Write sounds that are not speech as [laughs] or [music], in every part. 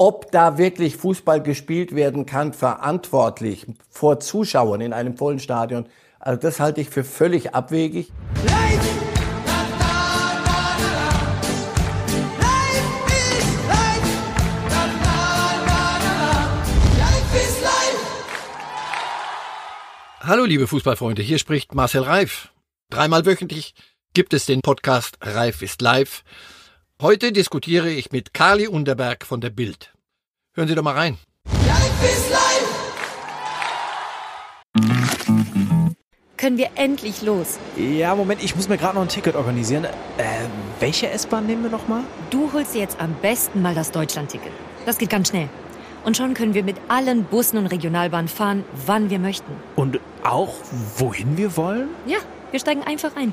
ob da wirklich Fußball gespielt werden kann, verantwortlich vor Zuschauern in einem vollen Stadion. Also das halte ich für völlig abwegig. Hallo liebe Fußballfreunde, hier spricht Marcel Reif. Dreimal wöchentlich gibt es den Podcast Reif ist live. Heute diskutiere ich mit Kali Unterberg von der Bild. Hören Sie doch mal rein. Können wir endlich los? Ja, Moment, ich muss mir gerade noch ein Ticket organisieren. Äh, welche S-Bahn nehmen wir nochmal? Du holst dir jetzt am besten mal das Deutschland-Ticket. Das geht ganz schnell. Und schon können wir mit allen Bussen und Regionalbahnen fahren, wann wir möchten. Und auch wohin wir wollen? Ja, wir steigen einfach ein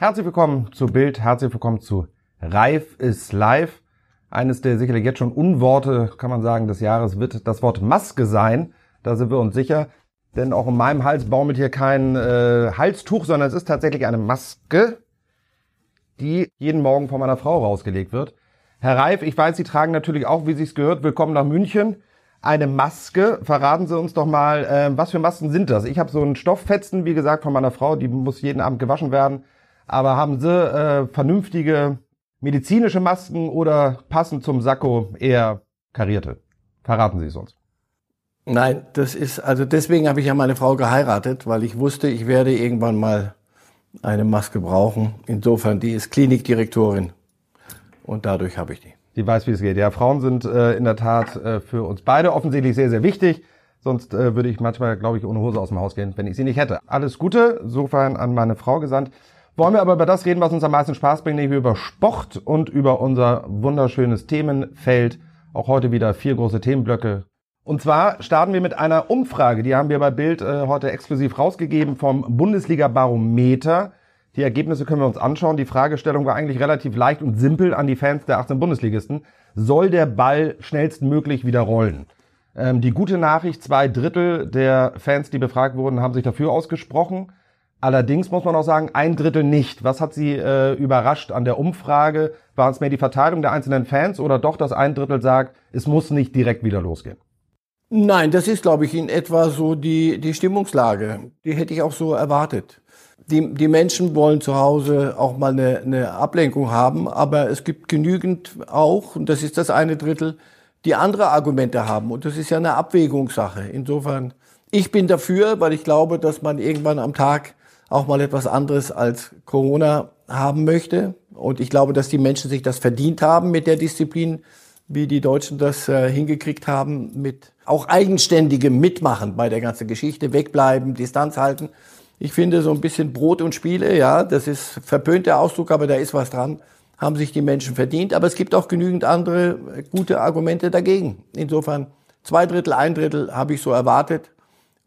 Herzlich willkommen zu Bild, herzlich willkommen zu Reif ist live. Eines der sicherlich jetzt schon Unworte, kann man sagen, des Jahres wird das Wort Maske sein. Da sind wir uns sicher. Denn auch in meinem Hals baumelt hier kein äh, Halstuch, sondern es ist tatsächlich eine Maske, die jeden Morgen von meiner Frau rausgelegt wird. Herr Reif, ich weiß, Sie tragen natürlich auch, wie sich's gehört, willkommen nach München, eine Maske. Verraten Sie uns doch mal, äh, was für Masken sind das? Ich habe so einen Stofffetzen, wie gesagt, von meiner Frau, die muss jeden Abend gewaschen werden. Aber haben Sie äh, vernünftige medizinische Masken oder passend zum Sakko eher karierte? Verraten Sie es uns. Nein, das ist, also deswegen habe ich ja meine Frau geheiratet, weil ich wusste, ich werde irgendwann mal eine Maske brauchen. Insofern, die ist Klinikdirektorin und dadurch habe ich die. Sie weiß, wie es geht. Ja, Frauen sind äh, in der Tat äh, für uns beide offensichtlich sehr, sehr wichtig. Sonst äh, würde ich manchmal, glaube ich, ohne Hose aus dem Haus gehen, wenn ich sie nicht hätte. Alles Gute, sofern an meine Frau gesandt. Wollen wir aber über das reden, was uns am meisten Spaß bringt, nämlich über Sport und über unser wunderschönes Themenfeld. Auch heute wieder vier große Themenblöcke. Und zwar starten wir mit einer Umfrage, die haben wir bei Bild äh, heute exklusiv rausgegeben vom Bundesliga Barometer. Die Ergebnisse können wir uns anschauen. Die Fragestellung war eigentlich relativ leicht und simpel an die Fans der 18 Bundesligisten. Soll der Ball schnellstmöglich wieder rollen? Ähm, die gute Nachricht, zwei Drittel der Fans, die befragt wurden, haben sich dafür ausgesprochen. Allerdings muss man auch sagen, ein Drittel nicht. Was hat Sie äh, überrascht an der Umfrage? War es mehr die Verteilung der einzelnen Fans oder doch, dass ein Drittel sagt, es muss nicht direkt wieder losgehen? Nein, das ist, glaube ich, in etwa so die, die Stimmungslage. Die hätte ich auch so erwartet die, die Menschen wollen zu Hause auch mal eine, eine Ablenkung haben, aber es gibt genügend auch, und das ist das eine Drittel, die andere Argumente haben. Und das ist ja eine Abwägungssache. Insofern, ich bin dafür, weil ich glaube, dass man irgendwann am Tag auch mal etwas anderes als Corona haben möchte. Und ich glaube, dass die Menschen sich das verdient haben mit der Disziplin, wie die Deutschen das äh, hingekriegt haben, mit auch eigenständigem Mitmachen bei der ganzen Geschichte, wegbleiben, Distanz halten. Ich finde so ein bisschen Brot und Spiele, ja, das ist verpönter Ausdruck, aber da ist was dran, haben sich die Menschen verdient. Aber es gibt auch genügend andere gute Argumente dagegen. Insofern zwei Drittel, ein Drittel habe ich so erwartet.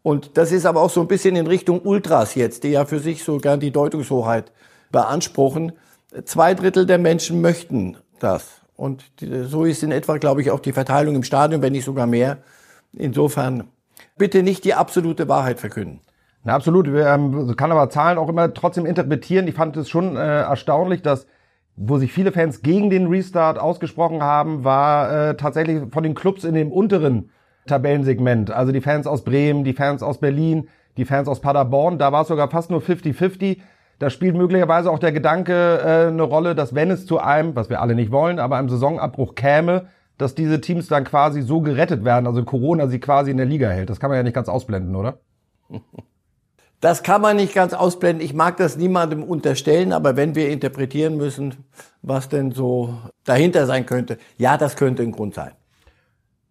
Und das ist aber auch so ein bisschen in Richtung Ultras jetzt, die ja für sich so gern die Deutungshoheit beanspruchen. Zwei Drittel der Menschen möchten das. Und so ist in etwa, glaube ich, auch die Verteilung im Stadion, wenn nicht sogar mehr. Insofern bitte nicht die absolute Wahrheit verkünden. Na, absolut. Ähm, kann aber Zahlen auch immer trotzdem interpretieren. Ich fand es schon äh, erstaunlich, dass wo sich viele Fans gegen den Restart ausgesprochen haben, war äh, tatsächlich von den Clubs in dem unteren Tabellensegment. Also die Fans aus Bremen, die Fans aus Berlin, die Fans aus Paderborn. Da war es sogar fast nur 50-50. Da spielt möglicherweise auch der Gedanke äh, eine Rolle, dass wenn es zu einem, was wir alle nicht wollen, aber einem Saisonabbruch käme, dass diese Teams dann quasi so gerettet werden, also Corona sie quasi in der Liga hält. Das kann man ja nicht ganz ausblenden, oder? Das kann man nicht ganz ausblenden. Ich mag das niemandem unterstellen, aber wenn wir interpretieren müssen, was denn so dahinter sein könnte, ja, das könnte ein Grund sein.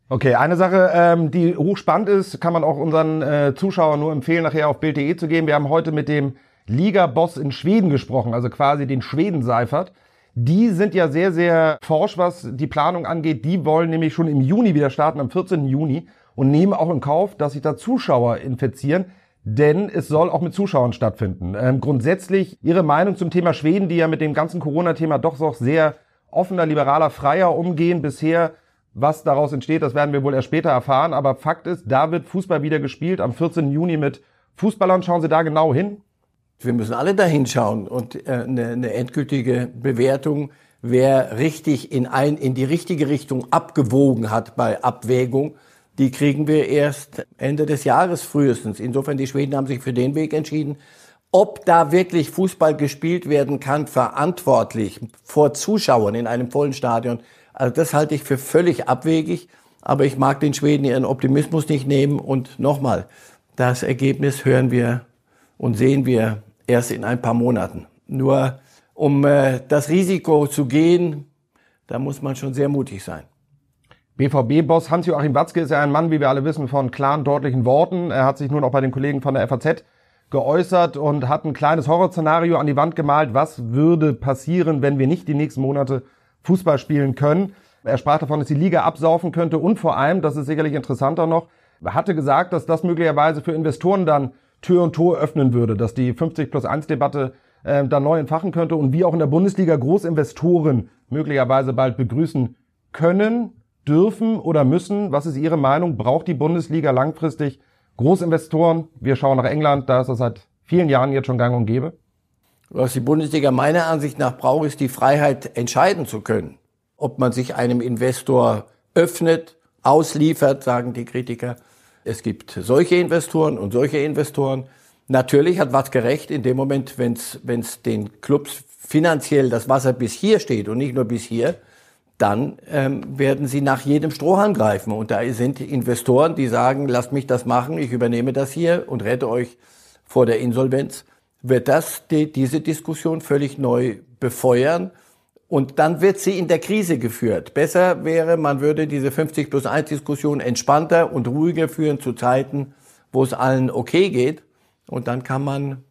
Okay, eine Sache, ähm, die hochspannend ist, kann man auch unseren äh, Zuschauern nur empfehlen, nachher auf Bild.de zu gehen. Wir haben heute mit dem Liga-Boss in Schweden gesprochen, also quasi den Schweden Seifert. Die sind ja sehr, sehr forsch, was die Planung angeht. Die wollen nämlich schon im Juni wieder starten, am 14. Juni und nehmen auch in Kauf, dass sich da Zuschauer infizieren denn es soll auch mit Zuschauern stattfinden. Ähm, grundsätzlich Ihre Meinung zum Thema Schweden, die ja mit dem ganzen Corona-Thema doch so sehr offener, liberaler, freier umgehen bisher. Was daraus entsteht, das werden wir wohl erst später erfahren. Aber Fakt ist, da wird Fußball wieder gespielt am 14. Juni mit Fußballern. Schauen Sie da genau hin. Wir müssen alle da hinschauen und äh, eine, eine endgültige Bewertung, wer richtig in, ein, in die richtige Richtung abgewogen hat bei Abwägung, die kriegen wir erst Ende des Jahres frühestens. Insofern, die Schweden haben sich für den Weg entschieden. Ob da wirklich Fußball gespielt werden kann, verantwortlich vor Zuschauern in einem vollen Stadion, also das halte ich für völlig abwegig. Aber ich mag den Schweden ihren Optimismus nicht nehmen. Und nochmal, das Ergebnis hören wir und sehen wir erst in ein paar Monaten. Nur um äh, das Risiko zu gehen, da muss man schon sehr mutig sein. BVB-Boss Hans-Joachim Watzke ist ja ein Mann, wie wir alle wissen, von klaren, deutlichen Worten. Er hat sich nun auch bei den Kollegen von der FAZ geäußert und hat ein kleines Horrorszenario an die Wand gemalt. Was würde passieren, wenn wir nicht die nächsten Monate Fußball spielen können? Er sprach davon, dass die Liga absaufen könnte und vor allem, das ist sicherlich interessanter noch, hatte gesagt, dass das möglicherweise für Investoren dann Tür und Tor öffnen würde, dass die 50 plus 1 Debatte äh, dann neu entfachen könnte und wie auch in der Bundesliga Großinvestoren möglicherweise bald begrüßen können dürfen oder müssen? Was ist Ihre Meinung? Braucht die Bundesliga langfristig Großinvestoren? Wir schauen nach England, da ist das seit vielen Jahren jetzt schon gang und gäbe. Was die Bundesliga meiner Ansicht nach braucht, ist die Freiheit, entscheiden zu können. Ob man sich einem Investor öffnet, ausliefert, sagen die Kritiker. Es gibt solche Investoren und solche Investoren. Natürlich hat was gerecht in dem Moment, wenn es den Clubs finanziell das Wasser bis hier steht und nicht nur bis hier, dann ähm, werden sie nach jedem Strohhalm greifen. Und da sind Investoren, die sagen, lasst mich das machen, ich übernehme das hier und rette euch vor der Insolvenz. Wird das die, diese Diskussion völlig neu befeuern? Und dann wird sie in der Krise geführt. Besser wäre, man würde diese 50 plus 1 Diskussion entspannter und ruhiger führen zu Zeiten, wo es allen okay geht. Und dann kann man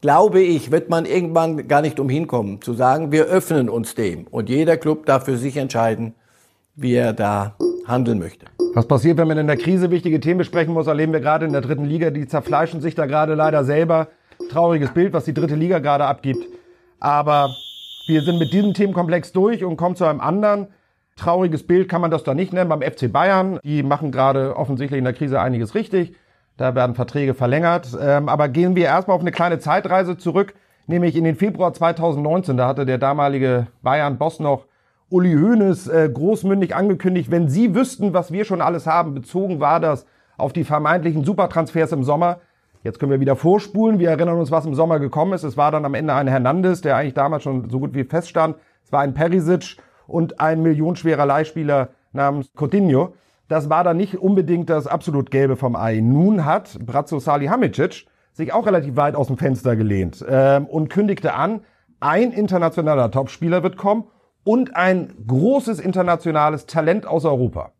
glaube ich, wird man irgendwann gar nicht umhin kommen, zu sagen, wir öffnen uns dem. Und jeder Club darf für sich entscheiden, wie er da handeln möchte. Was passiert, wenn man in der Krise wichtige Themen besprechen muss, erleben wir gerade in der dritten Liga. Die zerfleischen sich da gerade leider selber. Trauriges Bild, was die dritte Liga gerade abgibt. Aber wir sind mit diesem Themenkomplex durch und kommen zu einem anderen. Trauriges Bild kann man das da nicht nennen beim FC Bayern. Die machen gerade offensichtlich in der Krise einiges richtig. Da werden Verträge verlängert. Ähm, aber gehen wir erstmal auf eine kleine Zeitreise zurück, nämlich in den Februar 2019. Da hatte der damalige Bayern-Boss noch Uli Hoeneß äh, großmündig angekündigt, wenn Sie wüssten, was wir schon alles haben, bezogen war das auf die vermeintlichen Supertransfers im Sommer. Jetzt können wir wieder vorspulen. Wir erinnern uns, was im Sommer gekommen ist. Es war dann am Ende ein Hernandez, der eigentlich damals schon so gut wie feststand. Es war ein Perisic und ein millionenschwerer Leihspieler namens Coutinho. Das war dann nicht unbedingt das absolut Gelbe vom Ei. Nun hat Bratzo Salihamidzic sich auch relativ weit aus dem Fenster gelehnt ähm, und kündigte an, ein internationaler Topspieler wird kommen und ein großes internationales Talent aus Europa.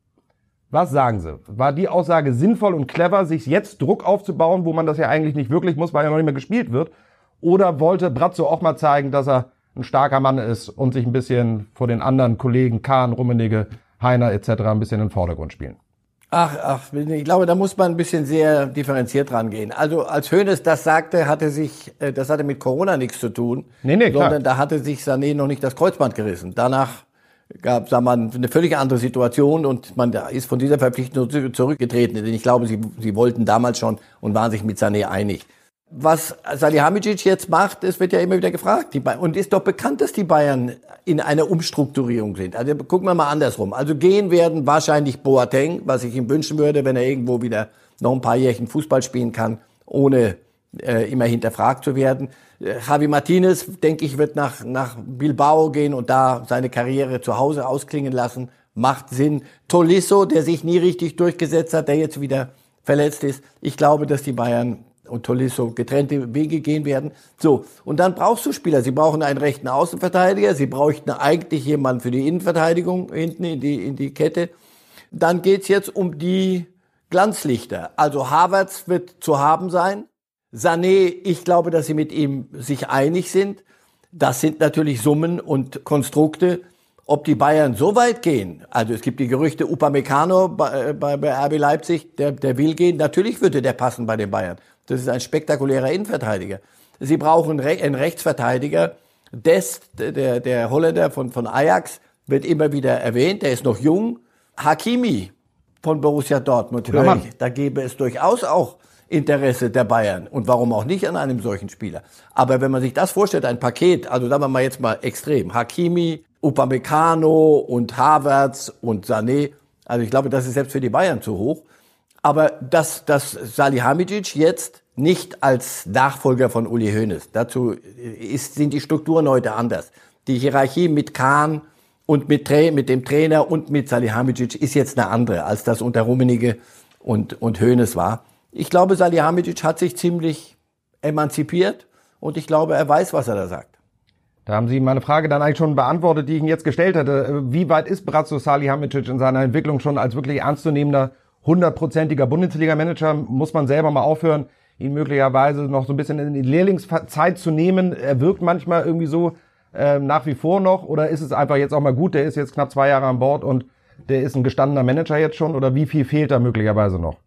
Was sagen Sie? War die Aussage sinnvoll und clever, sich jetzt Druck aufzubauen, wo man das ja eigentlich nicht wirklich muss, weil ja noch nicht mehr gespielt wird? Oder wollte Bratzo auch mal zeigen, dass er ein starker Mann ist und sich ein bisschen vor den anderen Kollegen Kahn, Rummenigge Heiner etc. ein bisschen in den Vordergrund spielen. Ach, ach, ich glaube, da muss man ein bisschen sehr differenziert rangehen. Also als Hönes das sagte, hatte sich, äh, das hatte mit Corona nichts zu tun, nee, nee, sondern da hatte sich Sané noch nicht das Kreuzband gerissen. Danach gab es eine völlig andere Situation und man ist von dieser Verpflichtung zurückgetreten. Denn ich glaube, sie, sie wollten damals schon und waren sich mit Sané einig. Was Salihamidzic jetzt macht, es wird ja immer wieder gefragt. Und ist doch bekannt, dass die Bayern in einer Umstrukturierung sind. Also gucken wir mal andersrum. Also gehen werden wahrscheinlich Boateng, was ich ihm wünschen würde, wenn er irgendwo wieder noch ein paar Jährchen Fußball spielen kann, ohne äh, immer hinterfragt zu werden. Äh, Javi Martinez, denke ich, wird nach, nach Bilbao gehen und da seine Karriere zu Hause ausklingen lassen. Macht Sinn. Tolisso, der sich nie richtig durchgesetzt hat, der jetzt wieder verletzt ist. Ich glaube, dass die Bayern und Tolisso getrennte Wege gehen werden. So, und dann brauchst du Spieler. Sie brauchen einen rechten Außenverteidiger, sie bräuchten eigentlich jemanden für die Innenverteidigung hinten in die, in die Kette. Dann geht's jetzt um die Glanzlichter. Also Havertz wird zu haben sein. Sané, ich glaube, dass sie mit ihm sich einig sind. Das sind natürlich Summen und Konstrukte. Ob die Bayern so weit gehen, also es gibt die Gerüchte, Upamecano bei, bei, bei RB Leipzig, der, der will gehen. Natürlich würde der passen bei den Bayern. Das ist ein spektakulärer Innenverteidiger. Sie brauchen einen Rechtsverteidiger. Dest, der, der Holländer von, von Ajax, wird immer wieder erwähnt. Der ist noch jung. Hakimi von Borussia Dortmund. Da gäbe es durchaus auch Interesse der Bayern. Und warum auch nicht an einem solchen Spieler? Aber wenn man sich das vorstellt, ein Paket, also sagen wir mal jetzt mal extrem, Hakimi, Upamecano und Havertz und Sané, also ich glaube, das ist selbst für die Bayern zu hoch. Aber dass, dass Salihamidzic jetzt nicht als Nachfolger von Uli Hoeneß, dazu ist, sind die Strukturen heute anders. Die Hierarchie mit Kahn und mit, mit dem Trainer und mit Salihamidzic ist jetzt eine andere, als das unter Rummenigge und, und Hoeneß war. Ich glaube, Salihamidzic hat sich ziemlich emanzipiert und ich glaube, er weiß, was er da sagt. Da haben Sie meine Frage dann eigentlich schon beantwortet, die ich Ihnen jetzt gestellt hatte. Wie weit ist Brazzo Salihamidzic in seiner Entwicklung schon als wirklich ernstzunehmender, hundertprozentiger Bundesliga-Manager? Muss man selber mal aufhören, ihn möglicherweise noch so ein bisschen in die Lehrlingszeit zu nehmen? Er wirkt manchmal irgendwie so äh, nach wie vor noch oder ist es einfach jetzt auch mal gut? Der ist jetzt knapp zwei Jahre an Bord und der ist ein gestandener Manager jetzt schon oder wie viel fehlt da möglicherweise noch?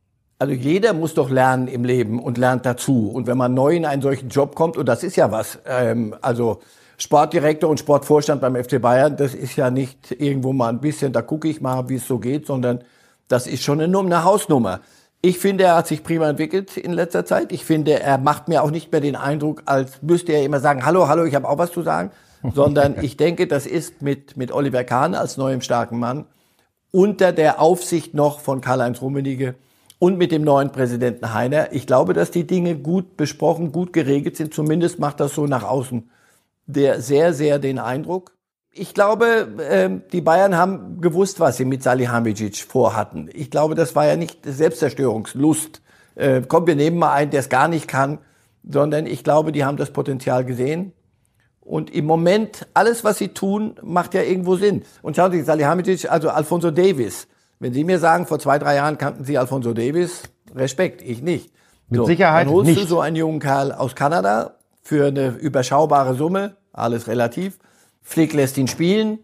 Also jeder muss doch lernen im Leben und lernt dazu. Und wenn man neu in einen solchen Job kommt, und das ist ja was, ähm, also Sportdirektor und Sportvorstand beim FC Bayern, das ist ja nicht irgendwo mal ein bisschen, da gucke ich mal, wie es so geht, sondern das ist schon eine, eine Hausnummer. Ich finde, er hat sich prima entwickelt in letzter Zeit. Ich finde, er macht mir auch nicht mehr den Eindruck, als müsste er immer sagen, hallo, hallo, ich habe auch was zu sagen, [laughs] sondern ich denke, das ist mit, mit Oliver Kahn als neuem starken Mann unter der Aufsicht noch von Karl-Heinz Rummenigge und mit dem neuen Präsidenten Heiner. Ich glaube, dass die Dinge gut besprochen, gut geregelt sind. Zumindest macht das so nach außen der sehr, sehr den Eindruck. Ich glaube, ähm, die Bayern haben gewusst, was sie mit Salihamidzic vorhatten. Ich glaube, das war ja nicht Selbstzerstörungslust. Äh, komm, wir nehmen mal einen, der es gar nicht kann, sondern ich glaube, die haben das Potenzial gesehen. Und im Moment, alles, was sie tun, macht ja irgendwo Sinn. Und schauen Sie, Salihamidzic, also Alfonso Davis, wenn Sie mir sagen, vor zwei, drei Jahren kannten Sie Alfonso Davis, Respekt, ich nicht. Mit so, Sicherheit dann holst nicht. du so einen jungen Kerl aus Kanada für eine überschaubare Summe, alles relativ. Flick lässt ihn spielen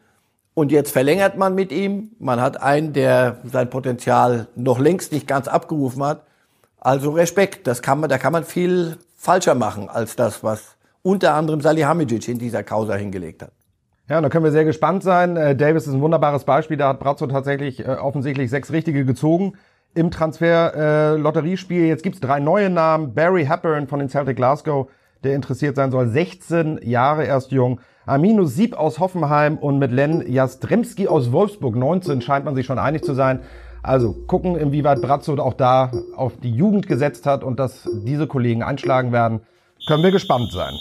und jetzt verlängert man mit ihm. Man hat einen, der sein Potenzial noch längst nicht ganz abgerufen hat. Also Respekt, das kann man, da kann man viel falscher machen als das, was unter anderem Salihamidzic in dieser Causa hingelegt hat. Ja, da können wir sehr gespannt sein. Äh, Davis ist ein wunderbares Beispiel. Da hat Brazzo tatsächlich äh, offensichtlich sechs richtige gezogen im Transfer-Lotteriespiel. Äh, Jetzt gibt's drei neue Namen. Barry Hepburn von den Celtic Glasgow, der interessiert sein soll. 16 Jahre erst jung. Amino Sieb aus Hoffenheim und mit Len Jastremski aus Wolfsburg. 19 scheint man sich schon einig zu sein. Also gucken, inwieweit Brazzo auch da auf die Jugend gesetzt hat und dass diese Kollegen einschlagen werden. Können wir gespannt sein.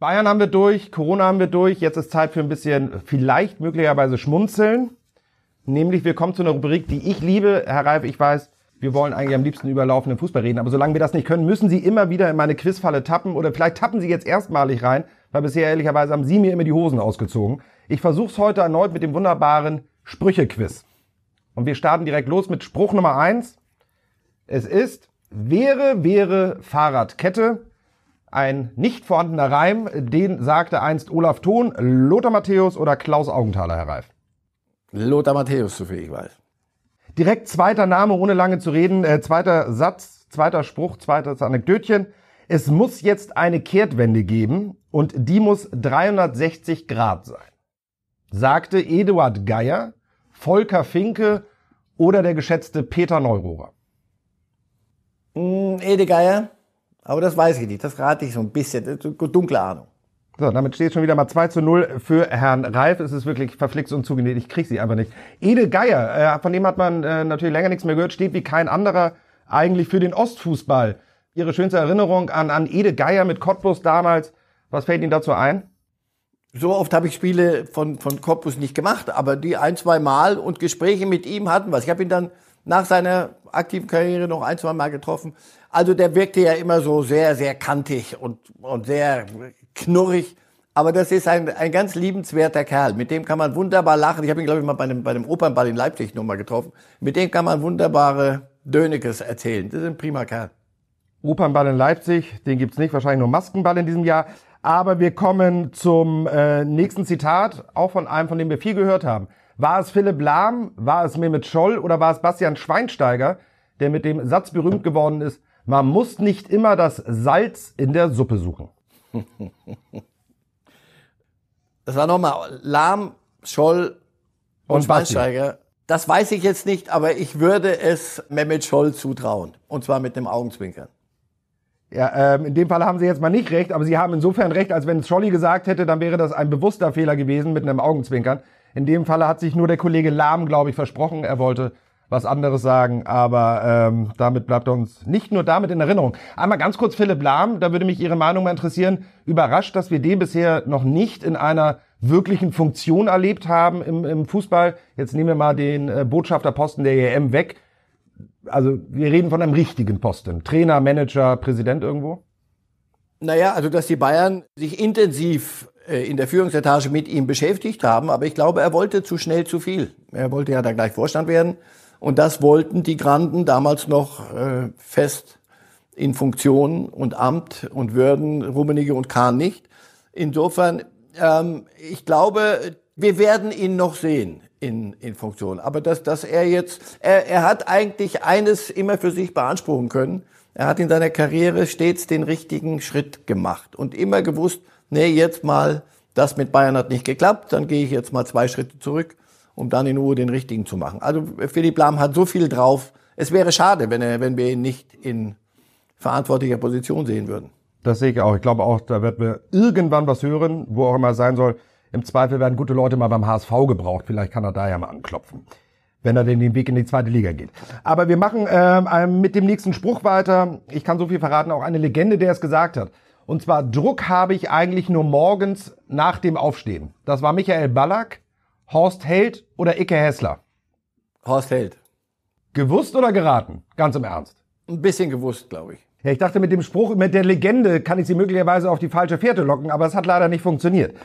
Bayern haben wir durch, Corona haben wir durch. Jetzt ist Zeit für ein bisschen vielleicht möglicherweise schmunzeln. Nämlich wir kommen zu einer Rubrik, die ich liebe. Herr Reif, ich weiß, wir wollen eigentlich am liebsten über laufenden Fußball reden. Aber solange wir das nicht können, müssen Sie immer wieder in meine Quizfalle tappen. Oder vielleicht tappen Sie jetzt erstmalig rein, weil bisher ehrlicherweise haben Sie mir immer die Hosen ausgezogen. Ich versuche es heute erneut mit dem wunderbaren Sprüche-Quiz. Und wir starten direkt los mit Spruch Nummer eins. Es ist wäre, wäre Fahrradkette. Ein nicht vorhandener Reim, den sagte einst Olaf Thon, Lothar Matthäus oder Klaus Augenthaler, Herr Reif. Lothar Matthäus, soviel ich weiß. Direkt zweiter Name, ohne lange zu reden. Äh, zweiter Satz, zweiter Spruch, zweites Anekdötchen. Es muss jetzt eine Kehrtwende geben und die muss 360 Grad sein. Sagte Eduard Geier, Volker Finke oder der geschätzte Peter Neurohrer. Mm, Ede Geier, aber das weiß ich nicht. Das rate ich so ein bisschen. Das ist eine dunkle Ahnung. So, damit steht schon wieder mal 2 zu 0 für Herrn Reif. Es ist wirklich verflixt und zugenäht. Ich krieg sie einfach nicht. Ede Geier, äh, von dem hat man äh, natürlich länger nichts mehr gehört, steht wie kein anderer eigentlich für den Ostfußball. Ihre schönste Erinnerung an, an Ede Geier mit Cottbus damals. Was fällt Ihnen dazu ein? So oft habe ich Spiele von, von Cottbus nicht gemacht, aber die ein, zwei Mal und Gespräche mit ihm hatten was. Ich habe ihn dann nach seiner aktiven Karriere noch ein, zwei Mal getroffen. Also der wirkte ja immer so sehr, sehr kantig und, und sehr knurrig. Aber das ist ein, ein ganz liebenswerter Kerl. Mit dem kann man wunderbar lachen. Ich habe ihn, glaube ich, mal bei einem, bei einem Opernball in Leipzig nochmal getroffen. Mit dem kann man wunderbare Dönekes erzählen. Das ist ein prima Kerl. Opernball in Leipzig, den gibt's nicht, wahrscheinlich nur Maskenball in diesem Jahr. Aber wir kommen zum äh, nächsten Zitat, auch von einem, von dem wir viel gehört haben. War es Philipp Lahm, war es Mehmet Scholl oder war es Bastian Schweinsteiger, der mit dem Satz berühmt geworden ist, man muss nicht immer das Salz in der Suppe suchen. [laughs] Das war nochmal Lahm, Scholl und, und Schweinsteiger. Das weiß ich jetzt nicht, aber ich würde es Mehmet Scholl zutrauen. Und zwar mit dem Augenzwinkern. Ja, ähm, in dem Fall haben Sie jetzt mal nicht recht, aber Sie haben insofern recht, als wenn es Scholli gesagt hätte, dann wäre das ein bewusster Fehler gewesen mit einem Augenzwinkern. In dem Falle hat sich nur der Kollege Lahm, glaube ich, versprochen. Er wollte was anderes sagen, aber ähm, damit bleibt uns nicht nur damit in Erinnerung. Einmal ganz kurz Philipp Lahm, da würde mich Ihre Meinung mal interessieren. Überrascht, dass wir den bisher noch nicht in einer wirklichen Funktion erlebt haben im, im Fußball. Jetzt nehmen wir mal den äh, Botschafterposten der EM weg. Also wir reden von einem richtigen Posten. Trainer, Manager, Präsident irgendwo? Naja, also dass die Bayern sich intensiv äh, in der Führungsetage mit ihm beschäftigt haben, aber ich glaube, er wollte zu schnell zu viel. Er wollte ja da gleich Vorstand werden und das wollten die Granden damals noch äh, fest in Funktion und Amt und Würden, Rummenigge und Kahn nicht. Insofern, ähm, ich glaube, wir werden ihn noch sehen in, in Funktion. Aber dass, dass er jetzt, er, er hat eigentlich eines immer für sich beanspruchen können. Er hat in seiner Karriere stets den richtigen Schritt gemacht und immer gewusst, nee, jetzt mal, das mit Bayern hat nicht geklappt, dann gehe ich jetzt mal zwei Schritte zurück um dann in Ruhe den richtigen zu machen. Also Philipp Lahm hat so viel drauf. Es wäre schade, wenn, er, wenn wir ihn nicht in verantwortlicher Position sehen würden. Das sehe ich auch. Ich glaube auch, da wird wir irgendwann was hören, wo auch immer sein soll. Im Zweifel werden gute Leute mal beim HSV gebraucht. Vielleicht kann er da ja mal anklopfen, wenn er denn den Weg in die zweite Liga geht. Aber wir machen ähm, mit dem nächsten Spruch weiter. Ich kann so viel verraten, auch eine Legende, der es gesagt hat. Und zwar, Druck habe ich eigentlich nur morgens nach dem Aufstehen. Das war Michael Ballack Horst Held oder Icke Hessler? Horst Held. Gewusst oder geraten? Ganz im Ernst. Ein bisschen gewusst, glaube ich. Ja, ich dachte, mit dem Spruch, mit der Legende kann ich sie möglicherweise auf die falsche Fährte locken, aber es hat leider nicht funktioniert.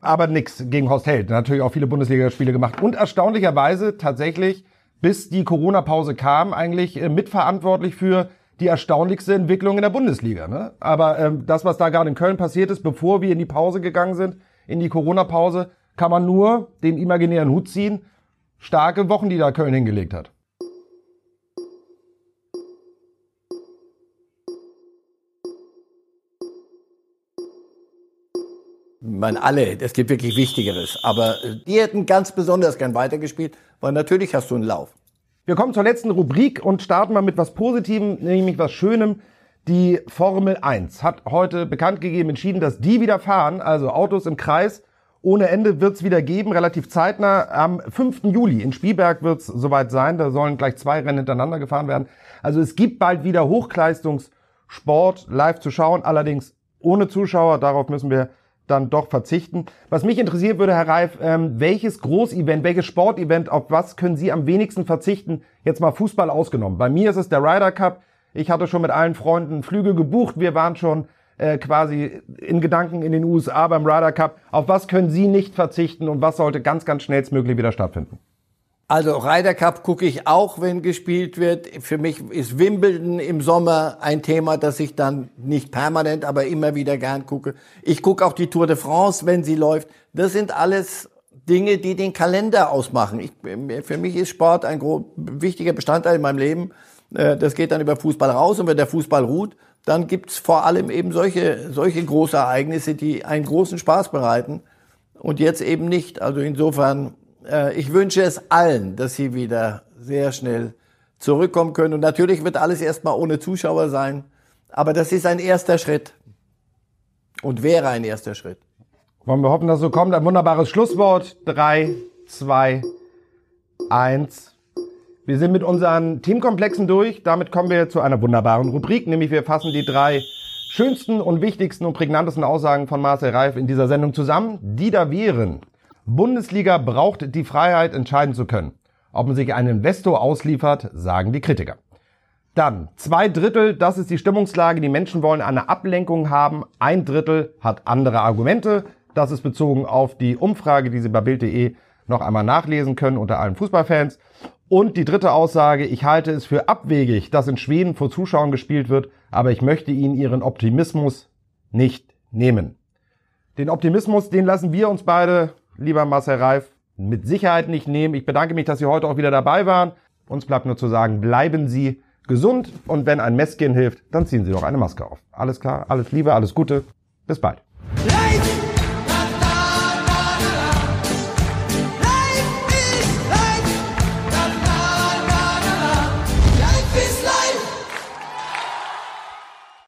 Aber nix gegen Horst Held. Natürlich auch viele Bundesligaspiele gemacht. Und erstaunlicherweise tatsächlich, bis die Corona-Pause kam, eigentlich äh, mitverantwortlich für die erstaunlichste Entwicklung in der Bundesliga. Ne? Aber ähm, das, was da gerade in Köln passiert ist, bevor wir in die Pause gegangen sind, in die Corona-Pause, kann man nur den imaginären Hut ziehen. Starke Wochen, die da Köln hingelegt hat. Man alle, es gibt wirklich Wichtigeres. Aber äh, die hätten ganz besonders gern weitergespielt, weil natürlich hast du einen Lauf. Wir kommen zur letzten Rubrik und starten mal mit was Positivem, nämlich was Schönem. Die Formel 1 hat heute bekannt gegeben, entschieden, dass die wieder fahren, also Autos im Kreis ohne Ende wird es wieder geben, relativ zeitnah. Am 5. Juli in Spielberg wird es soweit sein. Da sollen gleich zwei Rennen hintereinander gefahren werden. Also es gibt bald wieder Hochleistungssport live zu schauen, allerdings ohne Zuschauer. Darauf müssen wir dann doch verzichten. Was mich interessiert würde, Herr Reif, ähm, welches Großevent, welches Sportevent, auf was können Sie am wenigsten verzichten? Jetzt mal Fußball ausgenommen. Bei mir ist es der Ryder Cup. Ich hatte schon mit allen Freunden Flüge gebucht. Wir waren schon äh, quasi in Gedanken in den USA beim Ryder Cup. Auf was können Sie nicht verzichten und was sollte ganz, ganz schnellstmöglich wieder stattfinden? Also Ryder Cup gucke ich auch, wenn gespielt wird. Für mich ist Wimbledon im Sommer ein Thema, das ich dann nicht permanent, aber immer wieder gern gucke. Ich gucke auch die Tour de France, wenn sie läuft. Das sind alles Dinge, die den Kalender ausmachen. Ich, für mich ist Sport ein wichtiger Bestandteil in meinem Leben. Äh, das geht dann über Fußball raus und wenn der Fußball ruht, dann gibt's vor allem eben solche, solche große Ereignisse, die einen großen Spaß bereiten und jetzt eben nicht. Also insofern, äh, ich wünsche es allen, dass sie wieder sehr schnell zurückkommen können. Und natürlich wird alles erstmal ohne Zuschauer sein, aber das ist ein erster Schritt und wäre ein erster Schritt. Wollen wir hoffen, dass so kommt. Ein wunderbares Schlusswort. Drei, zwei, eins. Wir sind mit unseren Themenkomplexen durch. Damit kommen wir zu einer wunderbaren Rubrik, nämlich wir fassen die drei schönsten und wichtigsten und prägnantesten Aussagen von Marcel Reif in dieser Sendung zusammen, die da wären. Bundesliga braucht die Freiheit, entscheiden zu können. Ob man sich einen Investor ausliefert, sagen die Kritiker. Dann, zwei Drittel, das ist die Stimmungslage. Die Menschen wollen eine Ablenkung haben. Ein Drittel hat andere Argumente. Das ist bezogen auf die Umfrage, die Sie bei Bild.de noch einmal nachlesen können unter allen Fußballfans. Und die dritte Aussage, ich halte es für abwegig, dass in Schweden vor Zuschauern gespielt wird, aber ich möchte Ihnen Ihren Optimismus nicht nehmen. Den Optimismus, den lassen wir uns beide, lieber Marcel Reif, mit Sicherheit nicht nehmen. Ich bedanke mich, dass Sie heute auch wieder dabei waren. Uns bleibt nur zu sagen, bleiben Sie gesund und wenn ein Messgehen hilft, dann ziehen Sie doch eine Maske auf. Alles klar, alles Liebe, alles Gute. Bis bald. Life